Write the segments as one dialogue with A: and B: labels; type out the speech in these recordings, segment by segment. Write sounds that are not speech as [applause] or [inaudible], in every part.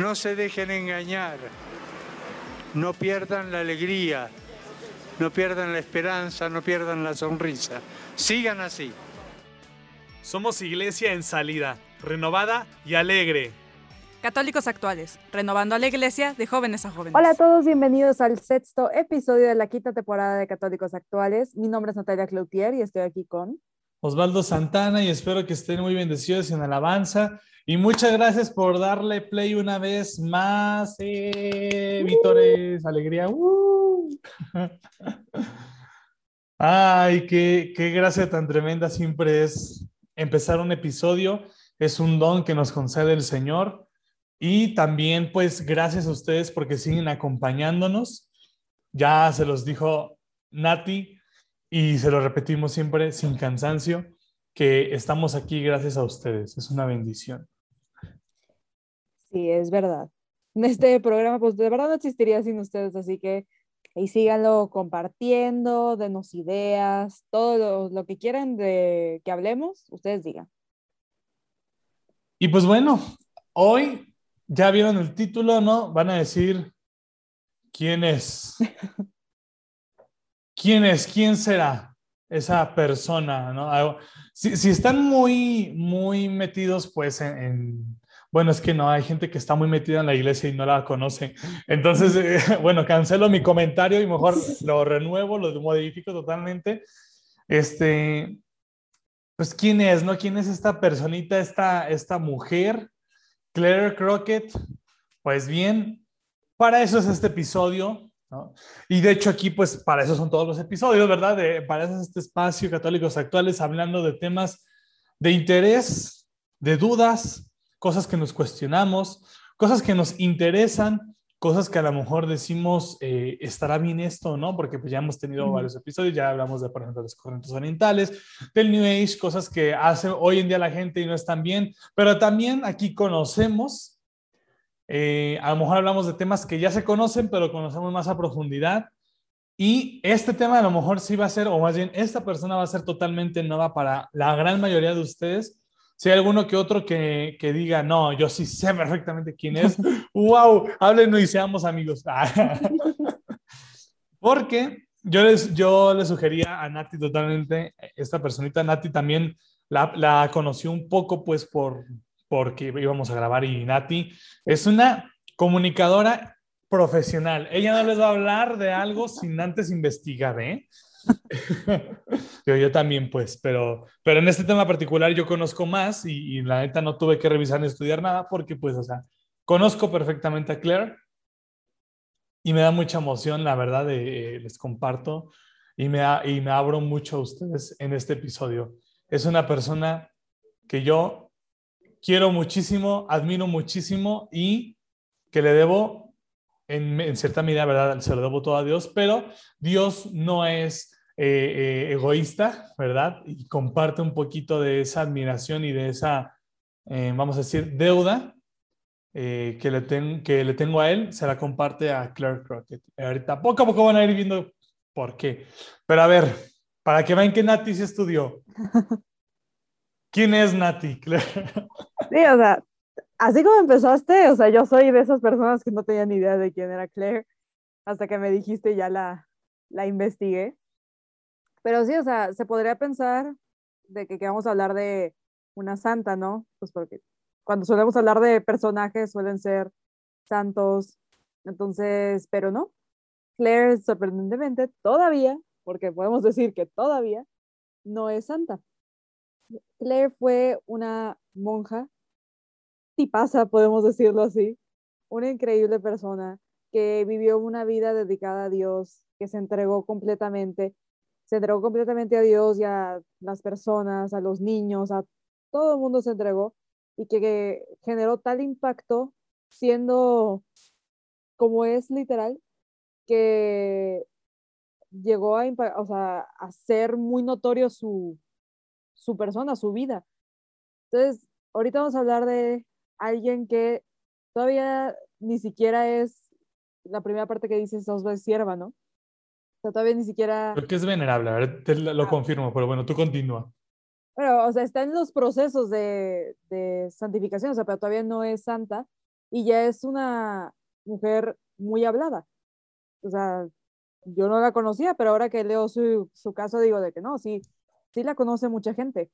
A: no se dejen engañar, no pierdan la alegría, no pierdan la esperanza, no pierdan la sonrisa. Sigan así.
B: Somos iglesia en salida, renovada y alegre.
C: Católicos actuales, renovando a la iglesia de jóvenes a jóvenes.
D: Hola a todos, bienvenidos al sexto episodio de la quinta temporada de Católicos Actuales. Mi nombre es Natalia Cloutier y estoy aquí con
E: Osvaldo Santana y espero que estén muy bendecidos en alabanza. Y muchas gracias por darle play una vez más. Eh, Vítores, alegría. Uh. [laughs] Ay, qué, qué gracia tan tremenda siempre es empezar un episodio. Es un don que nos concede el Señor. Y también, pues, gracias a ustedes porque siguen acompañándonos. Ya se los dijo Nati y se lo repetimos siempre sin cansancio, que estamos aquí gracias a ustedes. Es una bendición.
D: Sí, es verdad. Este programa, pues, de verdad no existiría sin ustedes, así que ahí síganlo compartiendo, denos ideas, todo lo, lo que quieran de que hablemos, ustedes digan.
E: Y pues bueno, hoy ya vieron el título, ¿no? Van a decir quién es. [laughs] ¿Quién es? ¿Quién será esa persona? ¿no? Si, si están muy, muy metidos, pues, en, en, Bueno, es que no, hay gente que está muy metida en la iglesia y no la conoce. Entonces, eh, [laughs] bueno, cancelo mi comentario y mejor [laughs] lo renuevo, lo modifico totalmente. Este, pues, ¿quién es, no? ¿Quién es esta personita, esta, esta mujer? Claire Crockett, pues bien, para eso es este episodio, ¿no? Y de hecho aquí, pues para eso son todos los episodios, ¿verdad? De, para eso es este espacio Católicos Actuales, hablando de temas de interés, de dudas, cosas que nos cuestionamos, cosas que nos interesan, cosas que a lo mejor decimos, eh, ¿estará bien esto no? Porque pues ya hemos tenido mm. varios episodios, ya hablamos de, por ejemplo, los corrientes orientales, del New Age, cosas que hace hoy en día la gente y no están bien, pero también aquí conocemos, eh, a lo mejor hablamos de temas que ya se conocen, pero conocemos más a profundidad. Y este tema a lo mejor sí va a ser, o más bien esta persona va a ser totalmente nueva para la gran mayoría de ustedes, si hay alguno que otro que, que, diga, no, yo sí sé perfectamente quién es, wow, háblenos y seamos amigos. Porque yo les, yo le sugería a Nati totalmente, esta personita, Nati también la, la conoció un poco pues por, porque íbamos a grabar y Nati es una comunicadora profesional. Ella no les va a hablar de algo sin antes investigar, ¿eh? [laughs] yo, también, pues, pero, pero en este tema particular yo conozco más y, y, la neta no tuve que revisar ni estudiar nada porque, pues, o sea, conozco perfectamente a Claire y me da mucha emoción, la verdad, eh, les comparto y me, y me abro mucho a ustedes en este episodio. Es una persona que yo quiero muchísimo, admiro muchísimo y que le debo en, en, cierta medida, ¿verdad? Se lo debo todo a Dios, pero Dios no es eh, eh, egoísta, ¿verdad? Y comparte un poquito de esa admiración y de esa, eh, vamos a decir, deuda que, le ten, que le tengo a él, se la comparte a Claire Crockett. Ahorita poco a poco van a ir viendo por qué. Pero a ver, para que vean que Nati se estudió. [laughs] ¿Quién es Nati, Claire?
D: Sí, o sea, así como empezaste, o sea, yo soy de esas personas que no tenían ni idea de quién era Claire, hasta que me dijiste ya la, la investigué. Pero sí, o sea, se podría pensar de que, que vamos a hablar de una santa, ¿no? Pues porque cuando solemos hablar de personajes suelen ser santos, entonces, pero no. Claire, sorprendentemente, todavía, porque podemos decir que todavía, no es santa. Claire fue una monja pasa, podemos decirlo así, una increíble persona que vivió una vida dedicada a Dios, que se entregó completamente, se entregó completamente a Dios y a las personas, a los niños, a todo el mundo se entregó y que, que generó tal impacto siendo como es literal, que llegó a, o sea, a ser muy notorio su, su persona, su vida. Entonces, ahorita vamos a hablar de alguien que todavía ni siquiera es la primera parte que dice Osva es sierva, ¿no? O sea, todavía ni siquiera...
E: Creo que es venerable, a ver, te lo,
D: Ah.
E: confirmo, pero bueno, tú continúa.
D: Pero, o sea, está en los procesos de, de santificación, o sea, pero todavía no es santa y ya es una mujer muy hablada. O sea, yo no la conocía, pero ahora que leo su, su caso digo de que no, sí, sí la conoce mucha gente.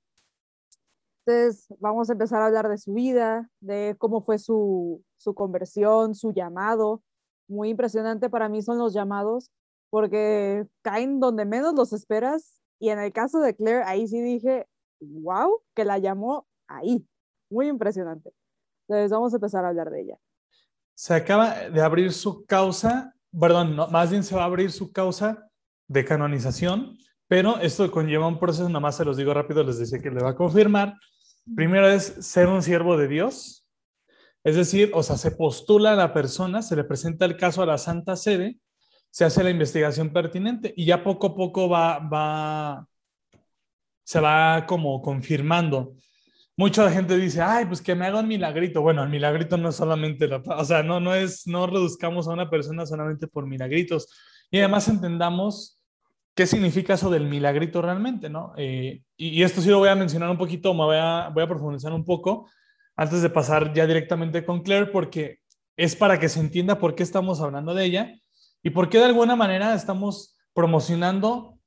D: Entonces, vamos a empezar a hablar de su vida, de cómo fue su, su conversión, su llamado. Muy impresionante para mí son los llamados, porque caen donde menos los esperas. Y en el caso de Claire, ahí sí dije, wow, que la llamó ahí. Muy impresionante. Entonces, vamos a empezar a hablar de ella.
E: Se acaba de abrir su causa, perdón, no, más bien se va a abrir su causa de canonización, pero esto conlleva un proceso, nada más se los digo rápido, les decía que le va a confirmar. Primero es ser un siervo de Dios, es decir, o sea, se postula a la persona, se le presenta el caso a la Santa Sede, se hace la investigación pertinente y ya poco a poco va, va, se va como confirmando. Mucha gente dice, ay, pues que me haga un milagrito. Bueno, el milagrito no es solamente, la, o sea, no, no es, no reduzcamos a una persona solamente por milagritos. Y además entendamos qué significa eso del milagrito realmente, ¿no? Eh, y, y, esto sí lo voy a mencionar un poquito, me voy a, voy a profundizar un poco antes de pasar ya directamente con Claire, porque es para que se entienda por qué estamos hablando de ella y por qué de alguna manera estamos promocionando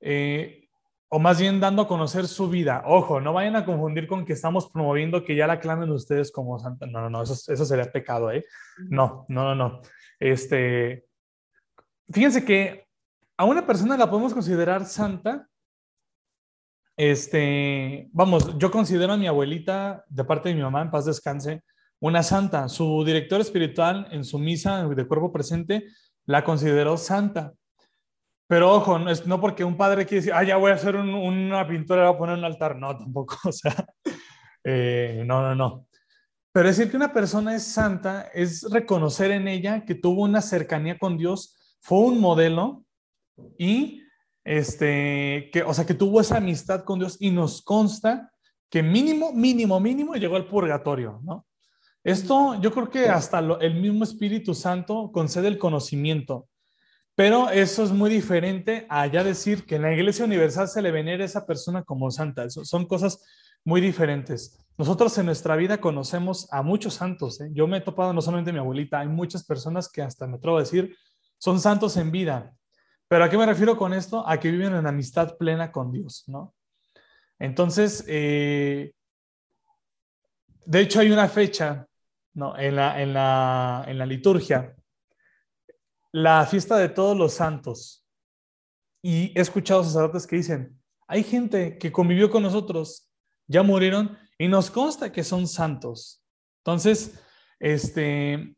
E: eh, o más bien dando a conocer su vida. Ojo, no vayan a confundir con que estamos promoviendo que ya la clamen ustedes como santa. No, no, no, eso, eso sería pecado, ¿eh? No, no, no, no. Este, fíjense que a una persona la podemos considerar santa. Este, vamos, yo considero a mi abuelita, de parte de mi mamá, en paz descanse, una santa. Su director espiritual en su misa de cuerpo presente la consideró santa. Pero ojo, no, es, no porque un padre quiere decir, ah, ya voy a hacer un, una pintura, voy a poner un altar. No, tampoco. [laughs] O sea, eh, no, no, no. Pero decir que una persona es santa es reconocer en ella que tuvo una cercanía con Dios, fue un modelo y, este, que, o sea, que tuvo esa amistad con Dios y nos consta que mínimo, mínimo, mínimo llegó al purgatorio, ¿no? Esto yo creo que hasta el mismo Espíritu Santo concede el conocimiento. Pero eso es muy diferente a ya decir que en la Iglesia Universal se le venera a esa persona como santa. Eso son cosas muy diferentes. Nosotros en nuestra vida conocemos a muchos santos. ¿eh? Yo me he topado no solamente mi abuelita, hay muchas personas que hasta me atrevo a decir son santos en vida. Pero ¿a qué me refiero con esto? A que viven en amistad plena con Dios, ¿no? Entonces, eh, de hecho hay una fecha ¿no? en, la, en, la, en la liturgia la fiesta de todos los santos. Y he escuchado sacerdotes que dicen, hay gente que convivió con nosotros, ya murieron y nos consta que son santos. Entonces, este,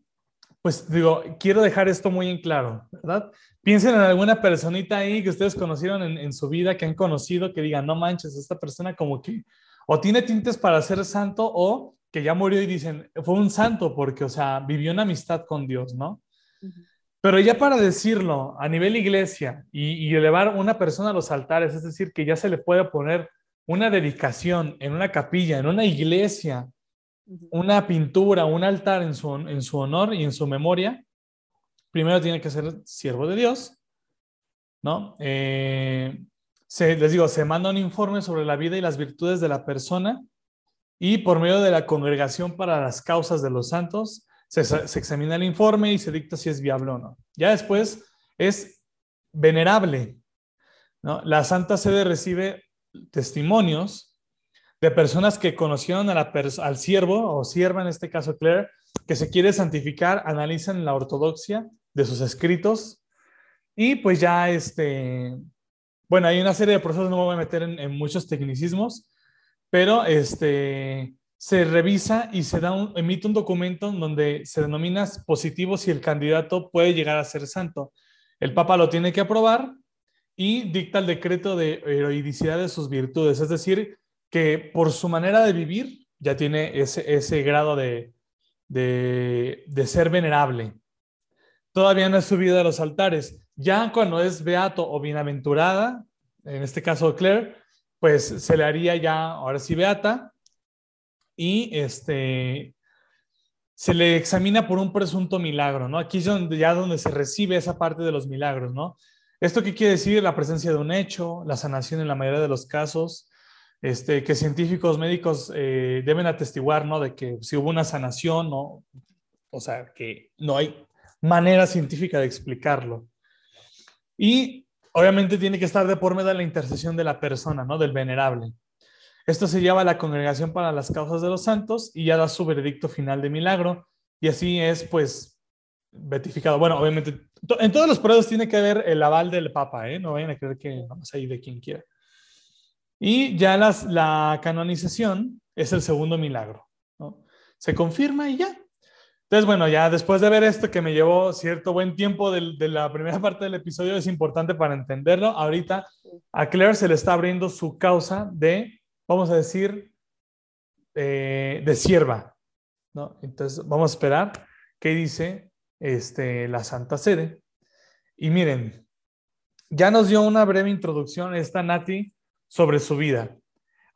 E: pues digo, quiero dejar esto muy en claro, ¿verdad? Piensen en alguna personita ahí que ustedes conocieron en, en su vida, que han conocido, que digan, no manches, esta persona como que o tiene tintes para ser santo o que ya murió y dicen, fue un santo porque, o sea, vivió en amistad con Dios, ¿no? Uh -huh. Pero ya para decirlo a nivel iglesia y, y, elevar una persona a los altares, es decir, que ya se le puede poner una dedicación en una capilla, en una iglesia, una pintura, un altar en su, en su honor y en su memoria, primero tiene que ser siervo de Dios, ¿no? Eh, se, les digo, se manda un informe sobre la vida y las virtudes de la persona y por medio de la congregación para las causas de los santos, se, examina el informe y se dicta si es viable o no. Ya después es venerable. La Santa Sede recibe testimonios de personas que conocieron al siervo o sierva, en este caso Claire, que se quiere santificar, analizan la ortodoxia de sus escritos y pues ya este, bueno, hay una serie de procesos, no me voy a meter en, muchos tecnicismos, pero este, se revisa y se da un, emite un documento donde se denomina positivo si el candidato puede llegar a ser santo. El Papa lo tiene que aprobar y dicta el decreto de heroicidad de sus virtudes, es decir, que por su manera de vivir ya tiene ese, ese grado de, de, de ser venerable. Todavía no es subido a los altares. Ya cuando es beato o bienaventurada, en este caso Claire, pues se le haría ya, ahora sí, beata, y este, se le examina por un presunto milagro, ¿no? Aquí es donde, ya donde se recibe esa parte de los milagros, ¿no? ¿Esto qué quiere decir? La presencia de un hecho, la sanación en la mayoría de los casos, este, que científicos médicos eh, deben atestiguar, ¿no? De que si hubo una sanación, ¿no? O sea, que no hay manera científica de explicarlo. Y obviamente tiene que estar de por medio la intercesión de la persona, ¿no? Del venerable. Esto se lleva a la congregación para las causas de los santos y ya da su veredicto final de milagro. Y así es, pues, beatificado. Bueno, obviamente, en todos los pruebas tiene que haber el aval del Papa, ¿eh? No vayan a creer que vamos ahí de quien quiera. Y ya las, la canonización es el segundo milagro. Se confirma y ya. Entonces, bueno, ya después de ver esto que me llevó cierto buen tiempo de, de la primera parte del episodio, es importante para entenderlo. Ahorita a Claire se le está abriendo su causa de vamos a decir, eh, de sierva. ¿no? Entonces, vamos a esperar qué dice este, la Santa Sede. Y miren, ya nos dio una breve introducción esta Nati sobre su vida.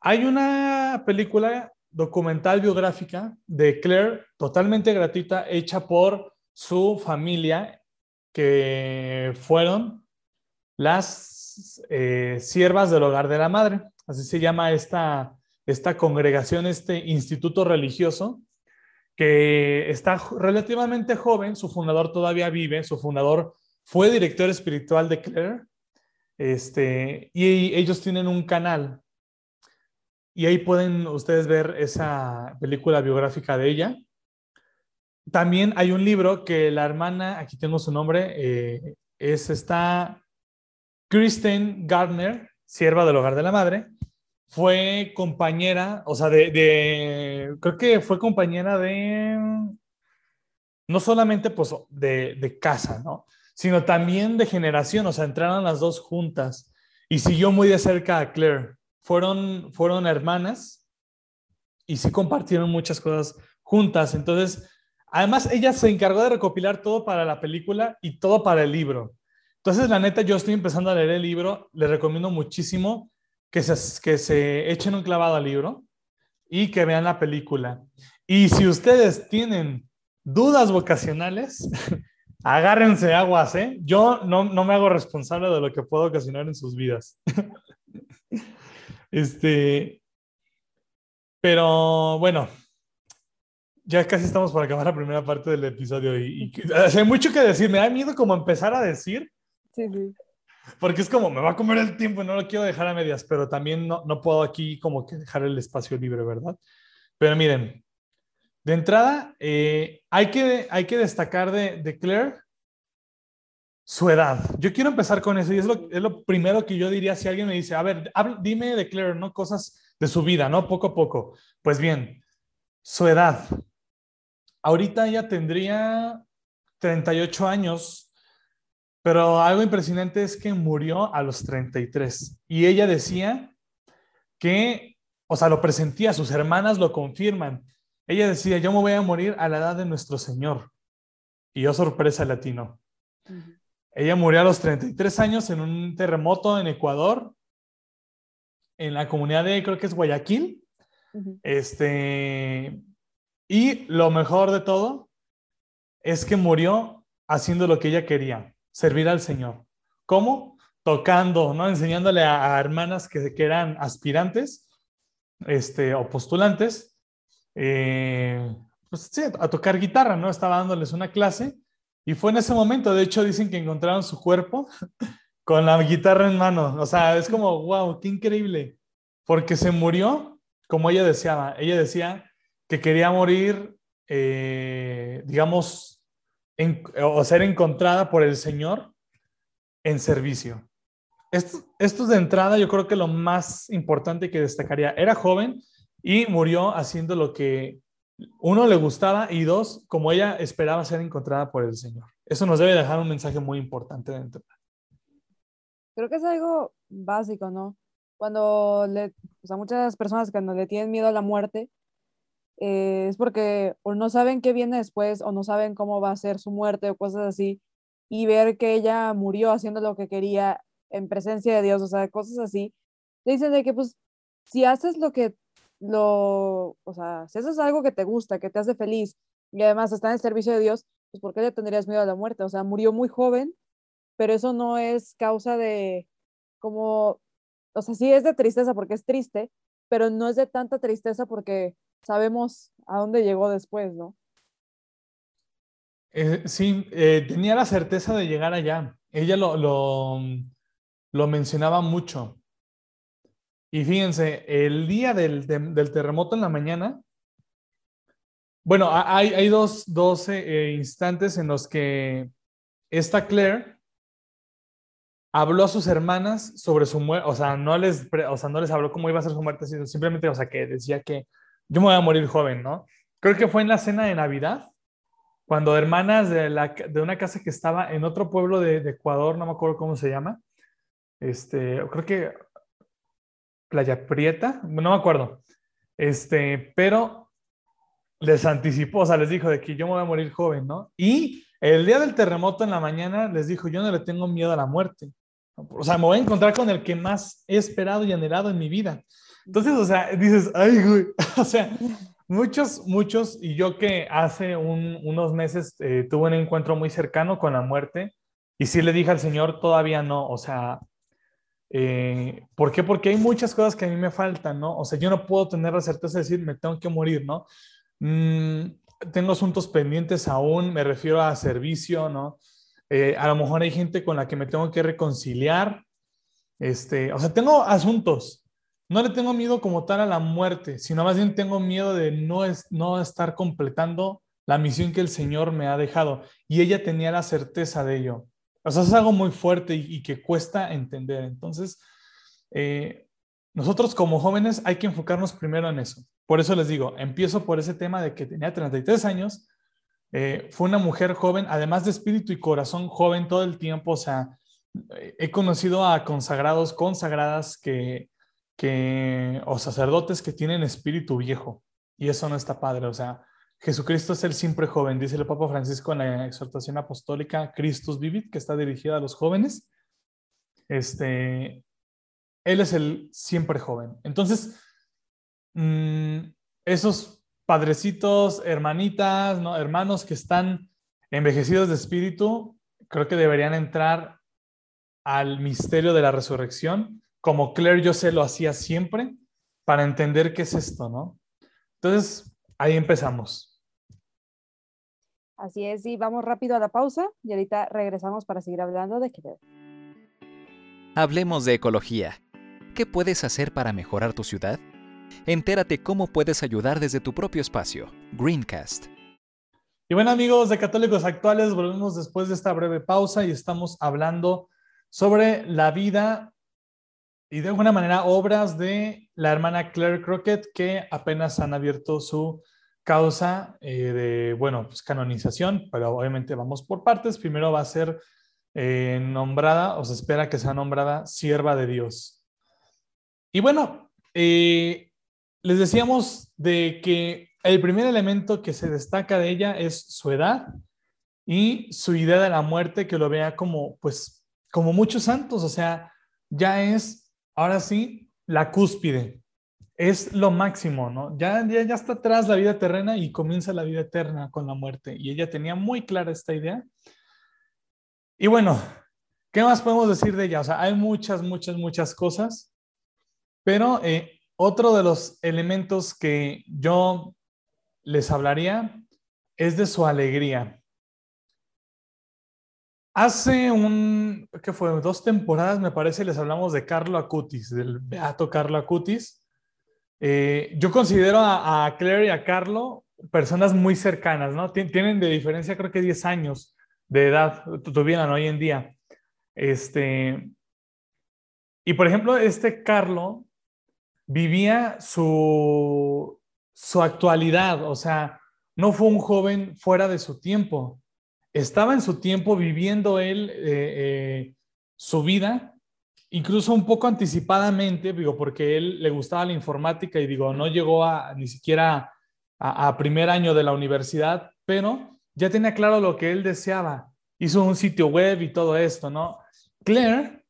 E: Hay una película documental biográfica de Claire, totalmente gratuita, hecha por su familia, que fueron las eh, siervas del hogar de la madre. Así se llama esta, esta congregación, este instituto religioso, que está relativamente joven, su fundador todavía vive, su fundador fue director espiritual de Claire, este, y ellos tienen un canal. Y ahí pueden ustedes ver esa película biográfica de ella. También hay un libro que la hermana, aquí tengo su nombre, eh, es esta Kristen Gardner, sierva del hogar de la madre, fue compañera, o sea, de, creo que fue compañera de, no solamente pues de, de, casa, ¿no? Sino también de generación, o sea, entraron las dos juntas y siguió muy de cerca a Claire. Fueron, fueron hermanas y sí compartieron muchas cosas juntas. Entonces, además, ella se encargó de recopilar todo para la película y todo para el libro. Entonces, la neta, yo estoy empezando a leer el libro, le recomiendo muchísimo que se, que se echen un clavado al libro y que vean la película. Y si ustedes tienen dudas vocacionales, [laughs] agárrense aguas, ¿eh? Yo no, no me hago responsable de lo que puedo ocasionar en sus vidas. [laughs] este, pero bueno, ya casi estamos por acabar la primera parte del episodio y, y hay mucho que decir. Me da miedo como empezar a decir.
D: Sí, sí
E: porque es como, me va a comer el tiempo y no lo quiero dejar a medias, pero también no, no puedo aquí como que dejar el espacio libre, ¿verdad? Pero miren, de entrada, eh, hay, que, hay que destacar de, Claire su edad. Yo quiero empezar con eso y es lo, es lo primero que yo diría si alguien me dice, a ver, dime de Claire, ¿no? Cosas de su vida, ¿no? Poco a poco. Pues bien, su edad. Ahorita ella tendría 38 años pero algo impresionante es que murió a los 33 y ella decía que, o sea, lo presentía, sus hermanas lo confirman. Ella decía, yo me voy a morir a la edad de nuestro Señor. Y yo sorpresa latino. Ella murió a los 33 años en un terremoto en Ecuador, en la comunidad de, creo que es Guayaquil. Este, y lo mejor de todo es que murió haciendo lo que ella quería servir al Señor. ¿Cómo? Tocando, ¿no? Enseñándole a, hermanas que, que, eran aspirantes este, o postulantes, eh, pues a tocar guitarra, ¿no? Estaba dándoles una clase y fue en ese momento, de hecho, dicen que encontraron su cuerpo [laughs] con la guitarra en mano. O sea, es como, wow, qué increíble. Porque se murió como ella deseaba. Ella decía que quería morir, eh, digamos, o ser encontrada por el Señor en servicio. Esto, esto de entrada yo creo que lo más importante que destacaría, era joven y murió haciendo lo que uno le gustaba y dos, como ella esperaba ser encontrada por el Señor. Eso nos debe dejar un mensaje muy importante dentro.
D: Creo que es algo básico, ¿no? Cuando le, o sea, muchas personas cuando le tienen miedo a la muerte, eh, es porque o no saben qué viene después o no saben cómo va a ser su muerte o cosas así. Y ver que ella murió haciendo lo que quería en presencia de Dios, o sea, cosas así. Le dicen de que pues si haces lo que lo, o sea, si haces algo que te gusta, que te hace feliz y además está en el servicio de Dios, pues ¿por qué le tendrías miedo a la muerte? O sea, murió muy joven, pero eso no es causa de como, o sea, sí es de tristeza porque es triste, pero no es de tanta tristeza porque sabemos a dónde llegó después, ¿no?
E: Eh, sí, eh, tenía la certeza de llegar allá. Ella lo, lo, lo mencionaba mucho. Y fíjense, el día del, del terremoto en la mañana, bueno, hay, hay dos, dos eh, instantes en los que esta Claire habló a sus hermanas sobre su muerte, o sea, no les, o sea, no les habló cómo iba a ser su muerte, sino simplemente, o sea, que decía que yo me voy a morir joven, ¿no? Creo que fue en la cena de Navidad, cuando hermanas de, la, de una casa que estaba en otro pueblo de, de, Ecuador, no me acuerdo cómo se llama, este, creo que Playa Prieta, no me acuerdo, este, pero les anticipó, o sea, les dijo de que yo me voy a morir joven, ¿no? Y el día del terremoto en la mañana les dijo, yo no le tengo miedo a la muerte. O sea, me voy a encontrar con el que más he esperado y anhelado en mi vida. Entonces, o sea, dices, ay, güey, [laughs] o sea, muchos, muchos, y yo que hace unos meses eh, tuve un encuentro muy cercano con la muerte, y sí le dije al Señor, todavía no, o sea, eh, ¿por qué? Porque hay muchas cosas que a mí me faltan, ¿no? O sea, yo no puedo tener la certeza de decir, me tengo que morir, ¿no? Mm, tengo asuntos pendientes aún, me refiero a servicio, ¿no? Eh, a lo mejor hay gente con la que me tengo que reconciliar, este, o sea, tengo asuntos. No le tengo miedo como tal a la muerte, sino más bien tengo miedo de no, es, no estar completando la misión que el Señor me ha dejado. Y ella tenía la certeza de ello. O sea, es algo muy fuerte y, que cuesta entender. Entonces, eh, nosotros como jóvenes hay que enfocarnos primero en eso. Por eso les digo, empiezo por ese tema de que tenía 33 años, eh, fue una mujer joven, además de espíritu y corazón joven todo el tiempo, o sea, he conocido a consagrados, consagradas que, que, o sacerdotes que tienen espíritu viejo, y eso no está padre, o sea, Jesucristo es el siempre joven, dice el Papa Francisco en la exhortación apostólica Christus Vivit, que está dirigida a los jóvenes. Este, él es el siempre joven. Entonces, mm, esos padrecitos, hermanitas, ¿no? hermanos que están envejecidos de espíritu, creo que deberían entrar al misterio de la resurrección, como Claire yo sé lo hacía siempre, para entender qué es esto, ¿no? Entonces, ahí empezamos.
D: Así es, y vamos rápido a la pausa y ahorita regresamos para seguir hablando de Quevedo.
F: Hablemos de ecología. ¿Qué puedes hacer para mejorar tu ciudad? Entérate cómo puedes ayudar desde tu propio espacio. Greencast.
E: Y bueno amigos de Católicos Actuales, volvemos después de esta breve pausa y estamos hablando sobre la vida y de alguna manera obras de la hermana Claire Crockett que apenas han abierto su causa eh, de, bueno, pues canonización, pero obviamente vamos por partes. Primero va a ser eh, nombrada, o se espera que sea nombrada sierva de Dios. Y bueno, eh, les decíamos de que el primer elemento que se destaca de ella es su edad y su idea de la muerte, que lo vea como, pues, como muchos santos, o sea, ya es, ahora sí, la cúspide, es lo máximo, ¿no? Ya, ya, ya está atrás la vida terrena y comienza la vida eterna con la muerte. Y ella tenía muy clara esta idea. Y bueno, ¿qué más podemos decir de ella? O sea, hay muchas, muchas, muchas cosas, pero eh, otro de los elementos que yo les hablaría es de su alegría. Hace un, ¿qué fue? Dos temporadas, me parece, les hablamos de Carlo Acutis, del beato Carlo Acutis eh, yo considero a, Claire y a Carlo personas muy cercanas, ¿no? Tienen de diferencia creo que 10 años de edad, tuvieran hoy en día. Este, y por ejemplo, este Carlo vivía su, su actualidad, o sea, no fue un joven fuera de su tiempo. Estaba en su tiempo viviendo él eh, eh, su vida incluso un poco anticipadamente, digo, porque él le gustaba la informática y digo, no llegó a ni siquiera a, primer año de la universidad, pero ya tenía claro lo que él deseaba. Hizo un sitio web y todo esto, ¿no? Claire,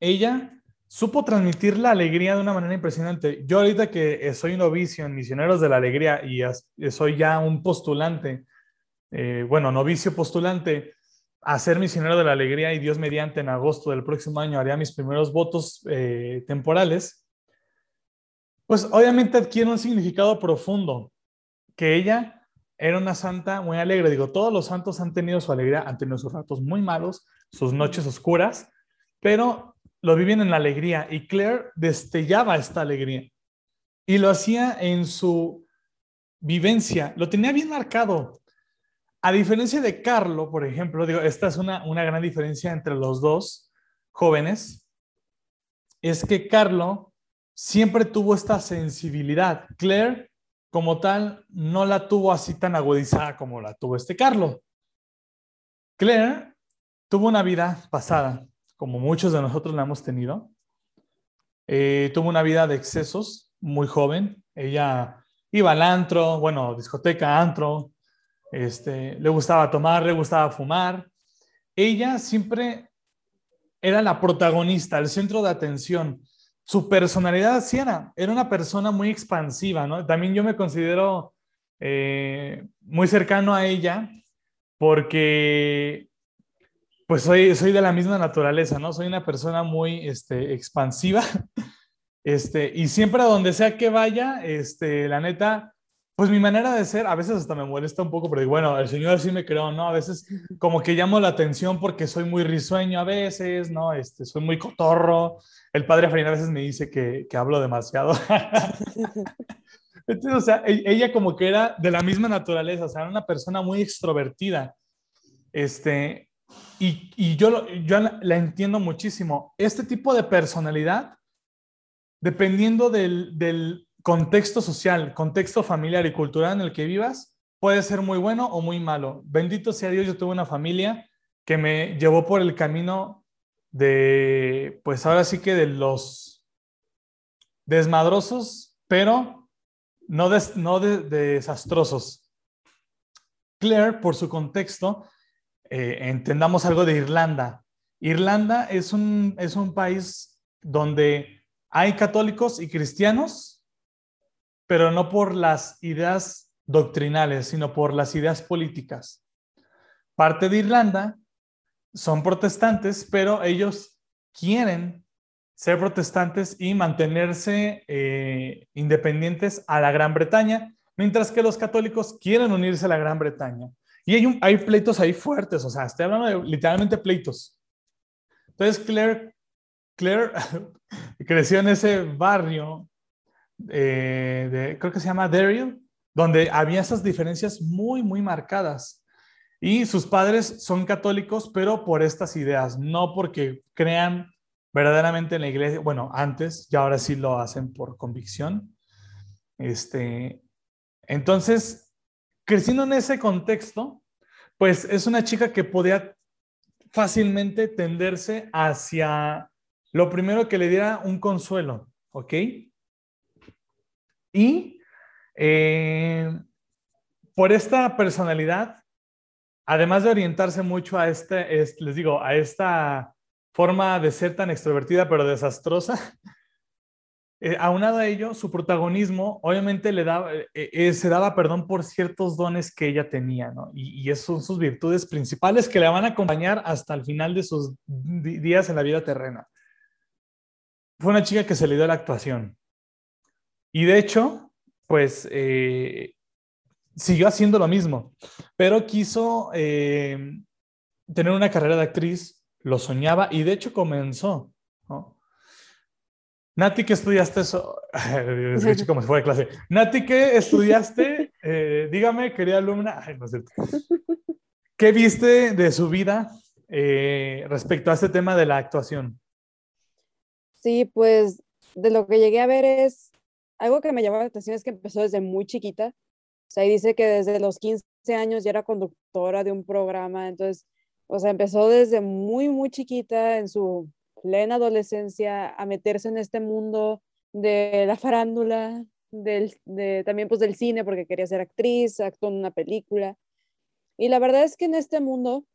E: ella supo transmitir la alegría de una manera impresionante. Yo ahorita que soy novicio en Misioneros de la Alegría y soy ya un postulante, eh, bueno, novicio postulante a ser misionero de la alegría y Dios mediante en agosto del próximo año haría mis primeros votos eh, temporales, pues obviamente adquiere un significado profundo, que ella era una santa muy alegre. Digo, todos los santos han tenido su alegría, han tenido sus ratos muy malos, sus noches oscuras, pero lo viven en la alegría y Claire destellaba esta alegría y lo hacía en su vivencia, lo tenía bien marcado. A diferencia de Carlo, por ejemplo, digo, esta es una, una gran diferencia entre los dos jóvenes, es que Carlo siempre tuvo esta sensibilidad. Claire como tal, no la tuvo así tan agudizada como la tuvo este Carlo. Claire tuvo una vida pasada, como muchos de nosotros la hemos tenido. Eh, tuvo una vida de excesos, muy joven. Ella iba al antro, bueno, discoteca, antro. Este, le gustaba tomar, le gustaba fumar. Ella siempre era la protagonista, el centro de atención su personalidad sí era, era una persona muy expansiva, ¿no? También yo me considero eh, muy cercano a ella porque pues soy, soy de la misma naturaleza, ¿no? Soy una persona muy este, expansiva [laughs] este, y siempre a donde sea que vaya, este, la neta, pues mi manera de ser, a veces hasta me molesta un poco, pero bueno, el Señor sí me creó, ¿no? A veces como que llamo la atención porque soy muy risueño a veces, ¿no? Este, soy muy cotorro, el padre Farina a veces me dice que, que hablo demasiado. [laughs] Entonces, o sea, e-, ella como que era de la misma naturaleza, o sea, era una persona muy extrovertida. Este, y, y yo, yo la entiendo muchísimo. Este tipo de personalidad, dependiendo del, del contexto social, contexto familiar y cultural en el que vivas, puede ser muy bueno o muy malo. Bendito sea Dios, yo tuve una familia que me llevó por el camino de, pues ahora sí que de los desmadrosos, pero no, no de, desastrosos. Claire, por su contexto, eh, entendamos algo de Irlanda. Irlanda es un, es un país donde hay católicos y cristianos, pero no por las ideas doctrinales, sino por las ideas políticas. Parte de Irlanda son protestantes, pero ellos quieren ser protestantes y mantenerse eh, independientes a la Gran Bretaña, mientras que los católicos quieren unirse a la Gran Bretaña. Y hay, hay pleitos ahí fuertes, o sea, estoy hablando de literalmente pleitos. Entonces, Claire, Claire [laughs] creció en ese barrio, eh, de, creo que se llama Daryl, donde había esas diferencias muy, muy marcadas. Y sus padres son católicos, pero por estas ideas, no porque crean verdaderamente en la iglesia. Bueno, antes, y ahora sí lo hacen por convicción. Este, entonces, creciendo en ese contexto, pues es una chica que podía fácilmente tenderse hacia lo primero que le diera un consuelo, ¿ok? Y eh, por esta personalidad, además de orientarse mucho a este, les digo, a esta forma de ser tan extrovertida pero desastrosa, [laughs] eh, aunado a ello, su protagonismo obviamente le daba, eh, se daba perdón por ciertos dones que ella tenía, ¿no? Y, y esas son sus virtudes principales que le van a acompañar hasta el final de sus días en la vida terrena. Fue una chica que se le dio la actuación. Y de hecho, pues siguió haciendo lo mismo, pero quiso eh, tener una carrera de actriz, lo soñaba y de hecho comenzó. Nati, ¿qué estudiaste eso? [laughs] como si fuera de clase. Nati, ¿qué estudiaste? [laughs] Eh, dígame, querida alumna. ¿Qué viste de su vida eh, respecto a este tema de la actuación?
D: Sí, pues de lo que llegué a ver es algo que me llamó la atención es que empezó desde muy chiquita o sea, dice que desde los 15 años ya era conductora de un programa, entonces, o sea, empezó desde muy, muy chiquita en su plena adolescencia a meterse en este mundo de la farándula, del, de, también pues del cine porque quería ser actriz, actuó en una película. Y la verdad es que en este mundo,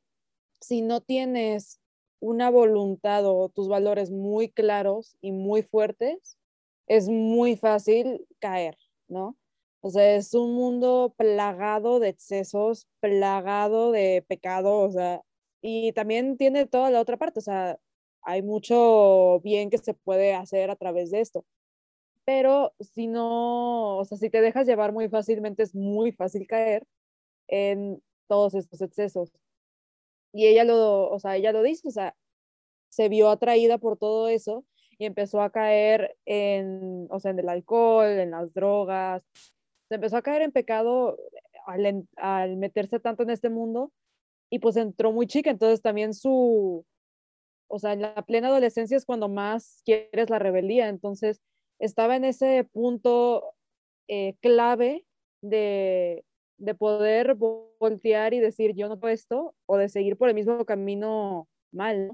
D: si no tienes una voluntad o tus valores muy claros y muy fuertes, es muy fácil caer, ¿no? O sea, es un mundo plagado de excesos, plagado de pecado, o sea, y también tiene toda la otra parte, o sea, hay mucho bien que se puede hacer a través de esto. Pero si no, o sea, si te dejas llevar muy fácilmente, es muy fácil caer en todos estos excesos. Y ella lo, o sea, ella lo dice, o sea, se vio atraída por todo eso y empezó a caer en, o sea, en el alcohol, en las drogas, se empezó a caer en pecado al, al meterse tanto en este mundo y pues entró muy chica, entonces también su, o sea, en la plena adolescencia es cuando más quieres la rebeldía, entonces estaba en ese punto eh, clave de, de poder voltear y decir yo no puedo esto o de seguir por el mismo camino mal.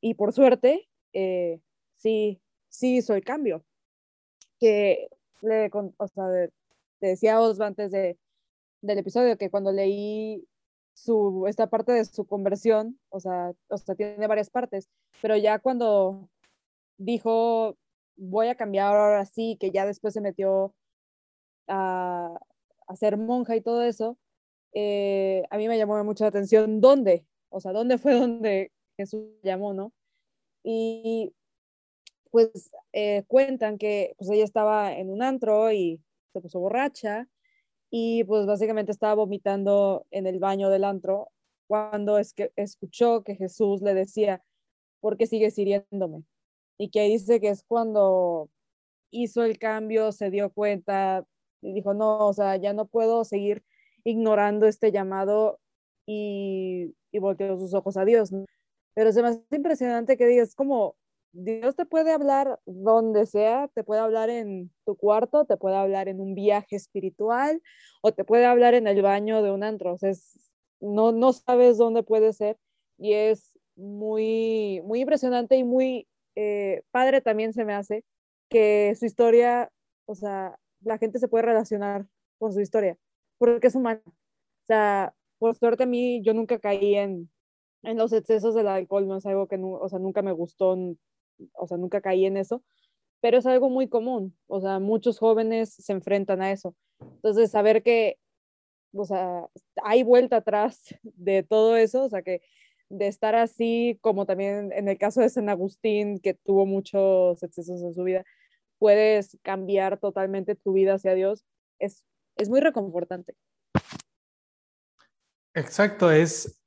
D: Y por suerte, eh, sí, sí hizo el cambio. Que le, o sea, decía Osva antes de, del episodio que cuando leí su, esta parte de su conversión, o sea, o sea, tiene varias partes, pero ya cuando dijo, voy a cambiar ahora sí, que ya después se metió a, a ser monja y todo eso, eh, a mí me llamó mucho la atención dónde, o sea, dónde fue donde Jesús llamó, ¿no? Y pues eh, cuentan que pues ella estaba en un antro y se puso borracha y pues básicamente estaba vomitando en el baño del antro cuando es que escuchó que Jesús le decía, ¿por qué sigues hiriéndome? Y que dice que es cuando hizo el cambio, se dio cuenta y dijo, no, o sea, ya no puedo seguir ignorando este llamado y, y volteó sus ojos a Dios. Pero se me hace impresionante que digas, como Dios te puede hablar donde sea, te puede hablar en tu cuarto, te puede hablar en un viaje espiritual o te puede hablar en el baño de un antro. O sea, no, no sabes dónde puede ser y es muy, muy impresionante y muy eh, padre también se me hace que su historia, o sea, la gente se puede relacionar con su historia porque es humana. O sea, por suerte a mí yo nunca caí en, en los excesos del alcohol, no es algo que, o sea, nunca me gustó, o sea, nunca caí en eso, pero es algo muy común, o sea, muchos jóvenes se enfrentan a eso. Entonces, saber que, o sea, hay vuelta atrás [laughs] de todo eso, o sea, que de estar así, como también en el caso de San Agustín, que tuvo muchos excesos en su vida, puedes cambiar totalmente tu vida hacia Dios, es, es muy reconfortante.
E: Exacto, es,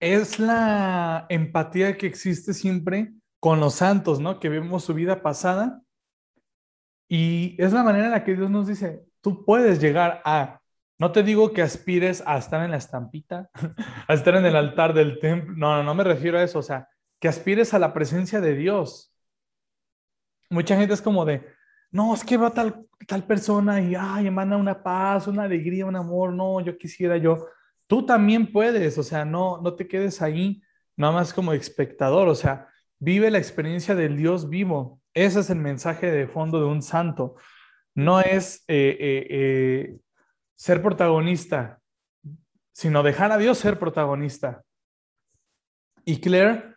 E: es la empatía que existe siempre con los santos, ¿no? Que vemos su vida pasada. Y es la manera en la que Dios nos dice, tú puedes llegar a, no te digo que aspires a estar en la estampita, [laughs] a estar en el altar del templo, no, no, me refiero a eso, o sea, que aspires a la presencia de Dios. Mucha gente es como de, no, es que va tal, tal persona y, ay, emana una paz, una alegría, un amor, no, yo quisiera yo. Tú también puedes, o sea, no, no te quedes ahí nada más como espectador, o sea, Vive la experiencia del Dios vivo. Ese es el mensaje de fondo de un santo. No es eh, eh, eh, ser protagonista, sino dejar a Dios ser protagonista. Y Claire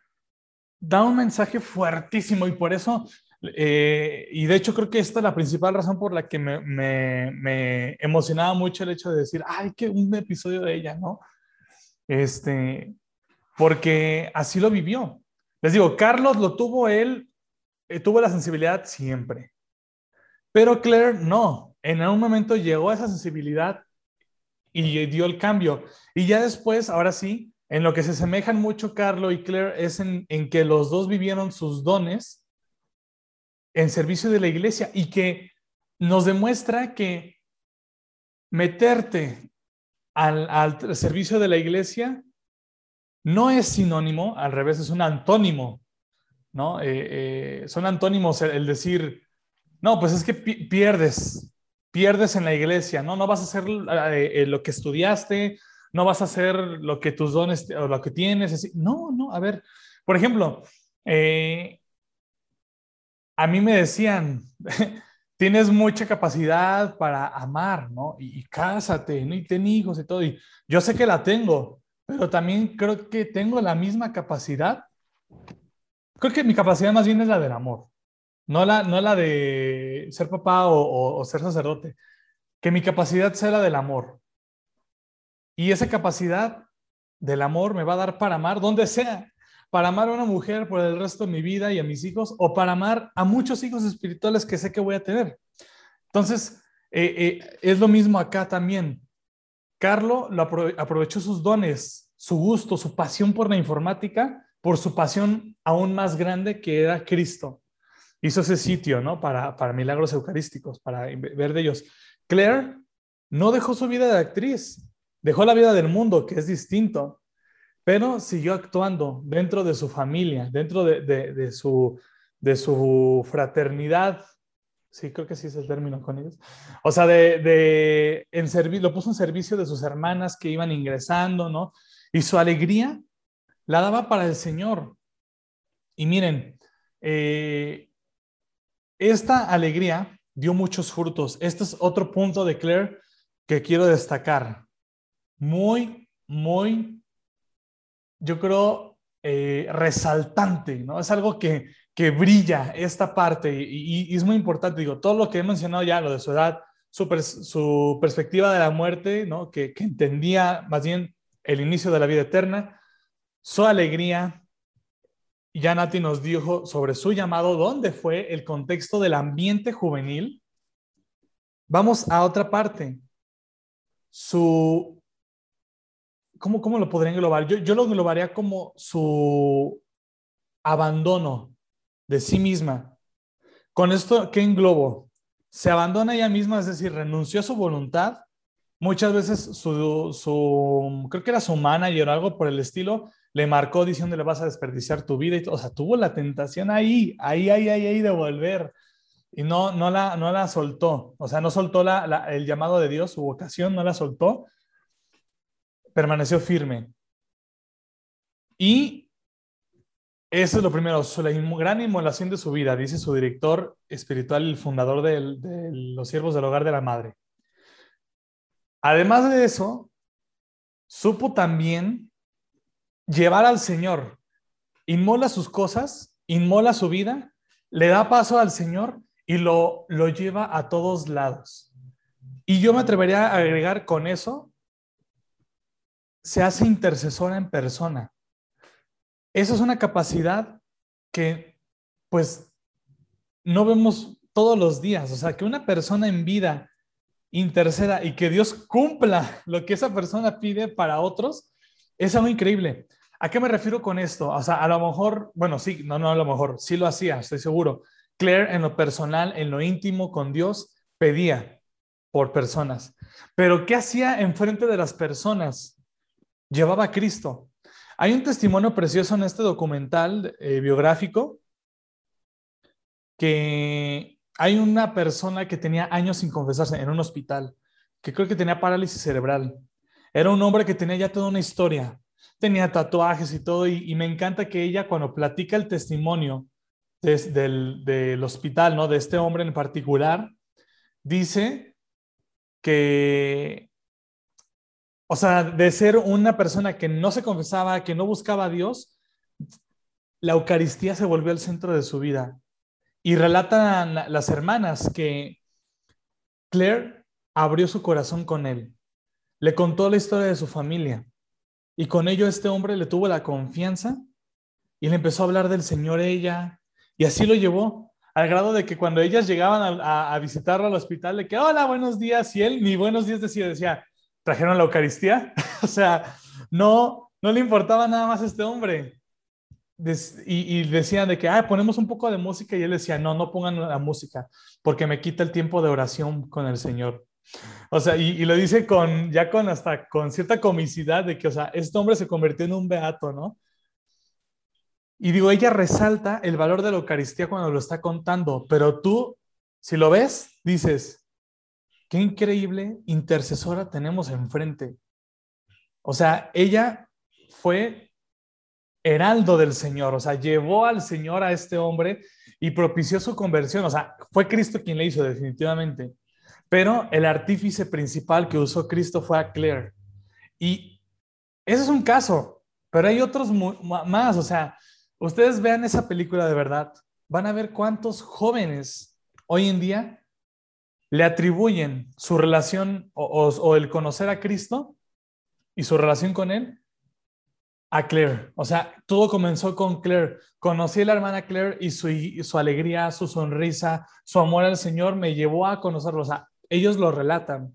E: da un mensaje fuertísimo y por eso, y de hecho creo que esta es la principal razón por la que me, me, emocionaba mucho el hecho de decir, ay, qué un episodio de ella, ¿no? Este, porque así lo vivió. Les digo, Carlos lo tuvo él, eh, tuvo la sensibilidad siempre. Pero Claire no. En algún momento llegó a esa sensibilidad y dio el cambio. Y ya después, ahora sí, en lo que se asemejan mucho Carlos y Claire es en, que los dos vivieron sus dones en servicio de la iglesia y que nos demuestra que meterte al servicio de la iglesia no es sinónimo, al revés, es un antónimo, ¿no? Eh, eh, son antónimos el, decir, no, pues es que pierdes, pierdes en la iglesia, ¿no? No vas a hacer eh, lo que estudiaste, no vas a hacer lo que tus dones o lo que tienes. No, no, a ver, por ejemplo, a mí me decían, [laughs] tienes mucha capacidad para amar, ¿no? Y, y cásate, ¿no? Y ten hijos y todo. Y yo sé que la tengo, pero también creo que tengo la misma capacidad. Creo que mi capacidad más bien es la del amor, no la, no la de ser papá o, ser sacerdote. Que mi capacidad sea la del amor. Y esa capacidad del amor me va a dar para amar donde sea, para amar a una mujer por el resto de mi vida y a mis hijos, o para amar a muchos hijos espirituales que sé que voy a tener. Entonces, eh, eh, es lo mismo acá también. Carlo lo apro- aprovechó sus dones, su gusto, su pasión por la informática, por su pasión aún más grande que era Cristo. Hizo ese sitio, ¿no? Para, milagros eucarísticos, para ver de ellos. Claire no dejó su vida de actriz, dejó la vida del mundo, que es distinto, pero siguió actuando dentro de su familia, dentro de, de- de su, de su fraternidad. Sí, creo que sí es el término con ellos. O sea, de, de en lo puso en servicio de sus hermanas que iban ingresando, ¿no? Y su alegría la daba para el Señor. Y miren, eh, esta alegría dio muchos frutos. Este es otro punto de Claire que quiero destacar. Muy, muy, yo creo, eh, resaltante, ¿no? Es algo que, que brilla esta parte y, es muy importante. Digo, todo lo que he mencionado ya, lo de su edad, su, pers- su perspectiva de la muerte, ¿no? Que, entendía más bien el inicio de la vida eterna, su alegría, ya Nati nos dijo sobre su llamado, dónde fue el contexto del ambiente juvenil. Vamos a otra parte. Su, ¿cómo, cómo lo podría englobar? Yo, yo lo englobaría como su abandono de sí misma. Con esto, ¿qué englobo? Se abandona ella misma, es decir, renunció a su voluntad. Muchas veces su, su creo que era su manager o algo por el estilo, le marcó diciéndole vas a desperdiciar tu vida y. O sea, tuvo la tentación ahí, ahí, ahí, ahí, ahí de volver y no, no, la, no la soltó. O sea, no soltó la, la- el llamado de Dios, su vocación, no la soltó. Permaneció firme. Y eso es lo primero, la gran inmolación de su vida, dice su director espiritual el fundador de los siervos del hogar de la madre. Además de eso, supo también llevar al Señor. Inmola sus cosas, inmola su vida, le da paso al Señor y lo, lo lleva a todos lados. Y yo me atrevería a agregar con eso, se hace intercesora en persona. Esa es una capacidad que, pues, no vemos todos los días. O sea, que una persona en vida interceda y que Dios cumpla [laughs] lo que esa persona pide para otros, es algo increíble. ¿A qué me refiero con esto? O sea, a lo mejor, bueno, sí, no, no, a lo mejor, sí lo hacía, estoy seguro. Claire en lo personal, en lo íntimo con Dios, pedía por personas. Pero ¿qué hacía enfrente de las personas? Llevaba a Cristo. Hay un testimonio precioso en este documental eh, biográfico que hay una persona que tenía años sin confesarse en un hospital, que creo que tenía parálisis cerebral. Era un hombre que tenía ya toda una historia, tenía tatuajes y todo, y, me encanta que ella cuando platica el testimonio del hospital, ¿no? De este hombre en particular, dice que, o sea, de ser una persona que no se confesaba, que no buscaba a Dios, la Eucaristía se volvió el centro de su vida. Y relatan la- las hermanas que Claire abrió su corazón con él, le contó la historia de su familia y con ello este hombre le tuvo la confianza y le empezó a hablar del Señor ella y así lo llevó al grado de que cuando ellas llegaban a visitarlo al hospital, de que hola, buenos días, y él ni buenos días decía, decía, trajeron la Eucaristía, [laughs] o sea, no, no le importaba nada más a este hombre. Y decían de que, ah, ponemos un poco de música y él decía, no, no pongan la música porque me quita el tiempo de oración con el Señor. O sea, y, y lo dice con, ya con hasta con cierta comicidad de que, o sea, este hombre se convirtió en un beato, ¿no? Y digo, ella resalta el valor de la Eucaristía cuando lo está contando, pero tú, si lo ves, dices, qué increíble intercesora tenemos enfrente. O sea, ella fue heraldo del Señor, o sea, llevó al Señor a este hombre y propició su conversión, o sea, fue Cristo quien le hizo definitivamente, pero el artífice principal que usó Cristo fue a Claire. Y ese es un caso, pero hay otros más, o sea, ustedes vean esa película de verdad, van a ver cuántos jóvenes hoy en día le atribuyen su relación o, el conocer a Cristo y su relación con Él a Claire. O sea, todo comenzó con Claire. Conocí a la hermana Claire y su, su, alegría, su sonrisa, su amor al Señor me llevó a conocerlo. O sea, ellos lo relatan.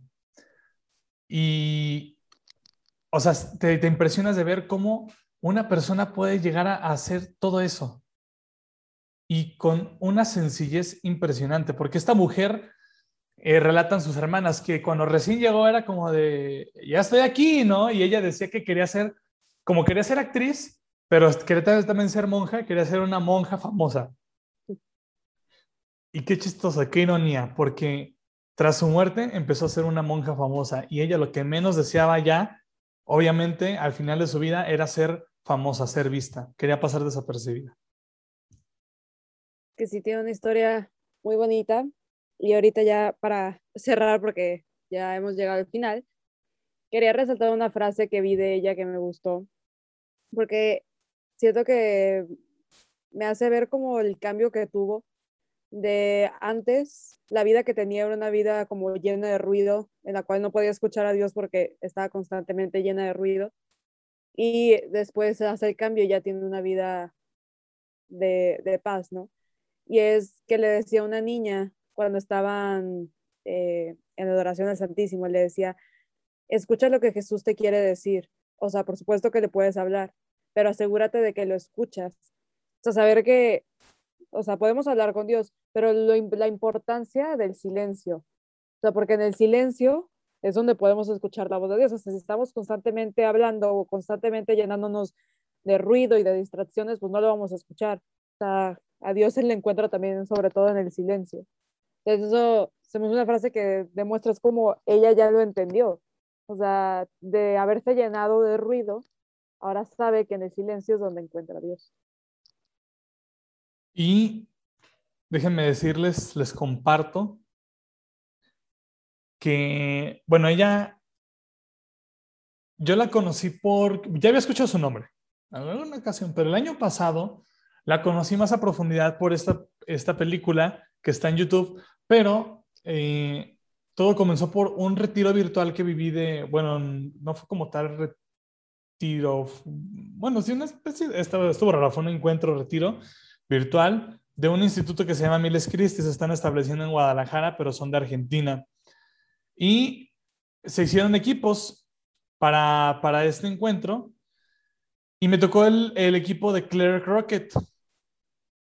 E: Y, o sea, te, te impresionas de ver cómo una persona puede llegar a hacer todo eso. Y con una sencillez impresionante, porque esta mujer eh, relatan sus hermanas que cuando recién llegó era como de, ya estoy aquí, ¿no? Y ella decía que quería ser, como quería ser actriz, pero quería también ser monja, quería ser una monja famosa. Y qué chistoso, qué ironía, porque tras su muerte empezó a ser una monja famosa y ella lo que menos deseaba ya, obviamente, al final de su vida era ser famosa, ser vista, quería pasar desapercibida.
D: Que sí tiene una historia muy bonita, y ahorita ya para cerrar, porque ya hemos llegado al final, quería resaltar una frase que vi de ella que me gustó, porque siento que me hace ver como el cambio que tuvo de antes, la vida que tenía era una vida como llena de ruido, en la cual no podía escuchar a Dios porque estaba constantemente llena de ruido. Y después hace el cambio, ya tiene una vida de, de paz, ¿no? Y es que le decía a una niña cuando estaban eh, en adoración al Santísimo, le decía, escucha lo que Jesús te quiere decir. O sea, por supuesto que le puedes hablar, pero asegúrate de que lo escuchas. O sea, saber que, o sea, podemos hablar con Dios, pero la importancia del silencio. O sea, porque en el silencio es donde podemos escuchar la voz de Dios. O sea, si estamos constantemente hablando o constantemente llenándonos de ruido y de distracciones, pues no lo vamos a escuchar. O sea, a Dios Él le encuentra también, sobre todo en el silencio. Entonces eso se me una frase que demuestra es como ella ya lo entendió. O sea, de haberse llenado de ruido, ahora sabe que en el silencio es donde encuentra a Dios.
E: Y déjenme decirles, les comparto que, bueno, ella, yo la conocí por, ya había escuchado su nombre en alguna ocasión, pero el año pasado la conocí más a profundidad por esta, esta película que está en YouTube, pero eh, todo comenzó por un retiro virtual que viví de, bueno, no fue como tal retiro, bueno, sí, una especie, estuvo, estuvo raro, fue un encuentro, retiro virtual de un instituto que se llama Miles Christi, se están estableciendo en Guadalajara, pero son de Argentina. Y se hicieron equipos para, para este encuentro y me tocó el, el equipo de Claire Crockett.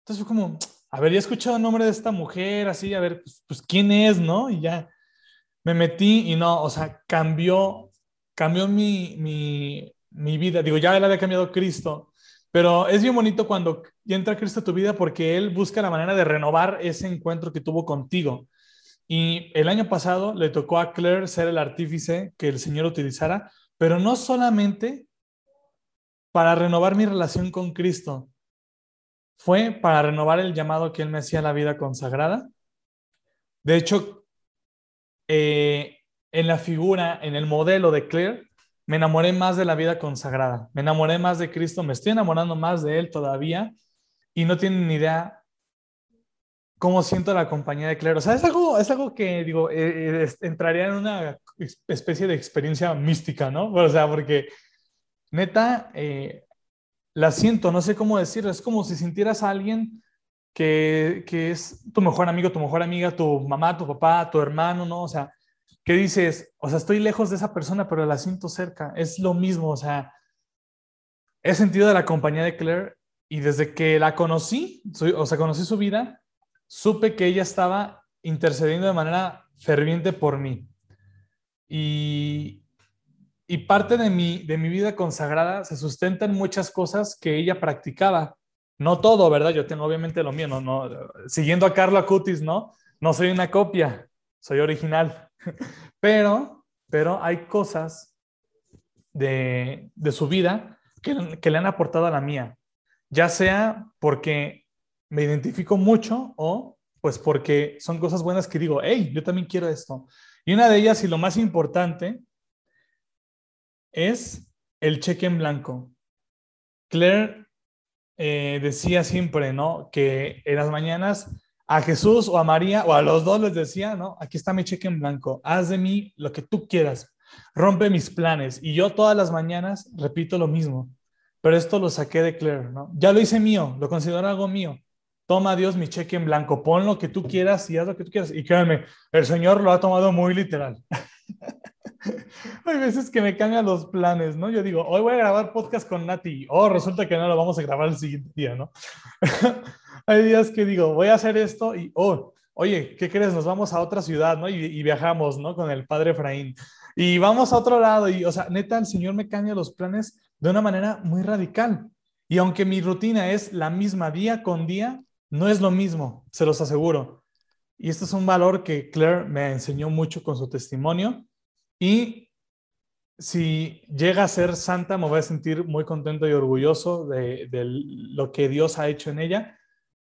E: Entonces fue como, a ver, ya he escuchado el nombre de esta mujer, así, a ver, pues, pues, quién es, ¿no? Y ya me metí y no, o sea, cambió, cambió mi, mi, mi vida. Digo, ya la había cambiado Cristo, pero es bien bonito cuando entra Cristo a tu vida porque Él busca la manera de renovar ese encuentro que tuvo contigo. Y el año pasado le tocó a Claire ser el artífice que el Señor utilizara, pero no solamente para renovar mi relación con Cristo, fue para renovar el llamado que él me hacía a la vida consagrada. De hecho, eh, en la figura, en el modelo de Claire, me enamoré más de la vida consagrada, me enamoré más de Cristo, me estoy enamorando más de Él todavía y no tienen ni idea cómo siento la compañía de Claire. O sea, es algo, es algo que, digo, eh, eh, entraría en una especie de experiencia mística, ¿no? O sea, porque neta, la siento, no sé cómo decirlo, es como si sintieras a alguien que, es tu mejor amigo, tu mejor amiga, tu mamá, tu papá, tu hermano, ¿no? O sea, que dices, o sea, estoy lejos de esa persona, pero la siento cerca, es lo mismo, o sea, he sentido de la compañía de Claire y desde que la conocí, o sea, conocí su vida, supe que ella estaba intercediendo de manera ferviente por mí. Y, y parte de mi, de mi vida consagrada se sustenta en muchas cosas que ella practicaba. No todo, ¿verdad? Yo tengo obviamente lo mío, no, no, siguiendo a Carla Cutis, ¿no? No soy una copia, soy original. [laughs] Pero, pero hay cosas de, de su vida que, que le han aportado a la mía, ya sea porque me identifico mucho o pues porque son cosas buenas que digo, hey, yo también quiero esto. Y una de ellas y lo más importante es el cheque en blanco. Claire eh, decía siempre, ¿no? Que en las mañanas a Jesús o a María o a los dos les decía, ¿no? Aquí está mi cheque en blanco, haz de mí lo que tú quieras, rompe mis planes. Y yo todas las mañanas repito lo mismo, pero esto lo saqué de Claire, ¿no? Ya lo hice mío, lo considero algo mío. Toma Dios mi cheque en blanco, pon lo que tú quieras y haz lo que tú quieras. Y créanme, el Señor lo ha tomado muy literal. [laughs] [laughs] Hay veces que me cambian los planes, ¿no? Yo digo, hoy voy a grabar podcast con Nati. Oh, resulta que no lo vamos a grabar el siguiente día, ¿no? [laughs] Hay días que digo, voy a hacer esto y, oh, oye, ¿qué crees? Nos vamos a otra ciudad, ¿no? Y, viajamos, ¿no? Con el padre Efraín. Y vamos a otro lado. Y, o sea, neta, el Señor me cambia los planes de una manera muy radical. Y aunque mi rutina es la misma día con día, no es lo mismo, se los aseguro. Y este es un valor que Claire me enseñó mucho con su testimonio y si llega a ser santa, me voy a sentir muy contento y orgulloso de, lo que Dios ha hecho en ella,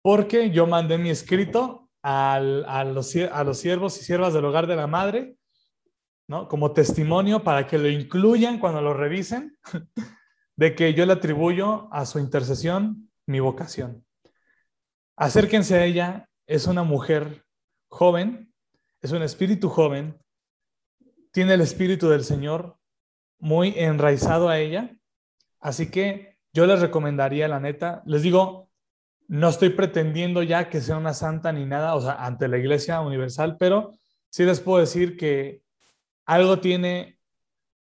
E: porque yo mandé mi escrito a, los, a los siervos y siervas del hogar de la madre, ¿no? Como testimonio para que lo incluyan cuando lo revisen, [laughs] de que yo le atribuyo a su intercesión mi vocación. Acérquense a ella, es una mujer joven, es un espíritu joven, tiene el Espíritu del Señor muy enraizado a ella. Así que yo les recomendaría, la neta, les digo, no estoy pretendiendo ya que sea una santa ni nada, o sea, ante la Iglesia Universal, pero sí les puedo decir que algo tiene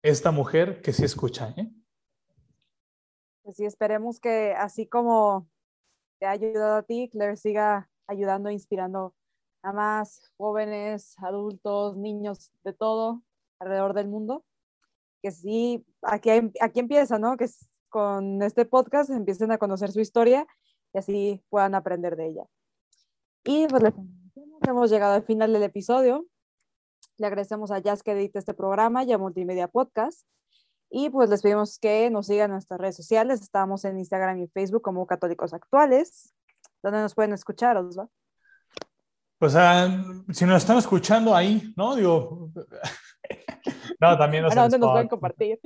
E: esta mujer que sí escucha. ¿eh?
D: Pues sí, esperemos que así como te ha ayudado a ti, Claire siga ayudando, inspirando a más jóvenes, adultos, niños, de todo, alrededor del mundo. Que sí, aquí, aquí empieza, ¿no? Que con este podcast empiecen a conocer su historia y así puedan aprender de ella. Y pues hemos llegado al final del episodio. Le agradecemos a Jazz que edita este programa y a Multimedia Podcast. Y pues les pedimos que nos sigan en nuestras redes sociales. Estamos en Instagram y Facebook como Católicos Actuales, donde nos pueden escuchar, Osva.
E: Pues ah, si nos están escuchando ahí, ¿no? Digo, no, también
D: nos, ¿Dónde nos pueden compartir?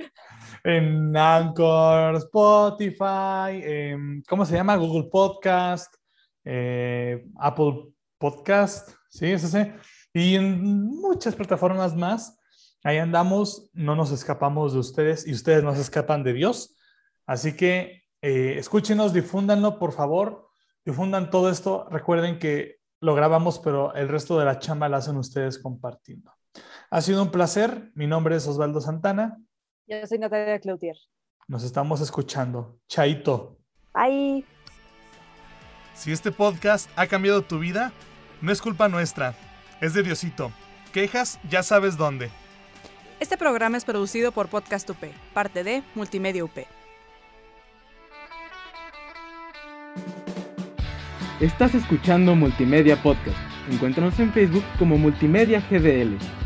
E: En Anchor, Spotify, ¿cómo se llama? Google Podcast, eh, Apple Podcast, sí, es ese. Y en muchas plataformas más. Ahí andamos, no nos escapamos de ustedes y ustedes no se escapan de Dios. Así que eh, escúchenos, difúndanlo, por favor. Difundan todo esto. Recuerden que lo grabamos, pero el resto de la chamba la hacen ustedes compartiendo. Ha sido un placer. Mi nombre es Osvaldo Santana.
D: Yo soy Natalia Cloutier.
E: Nos estamos escuchando. Chaito.
D: Bye.
B: Si este podcast ha cambiado tu vida, no es culpa nuestra, es de Diosito. Quejas, ya sabes dónde.
C: Este programa es producido por Podcast UP, parte de Multimedia UP.
G: Estás escuchando Multimedia Podcast. Encuéntranos en Facebook como Multimedia GDL.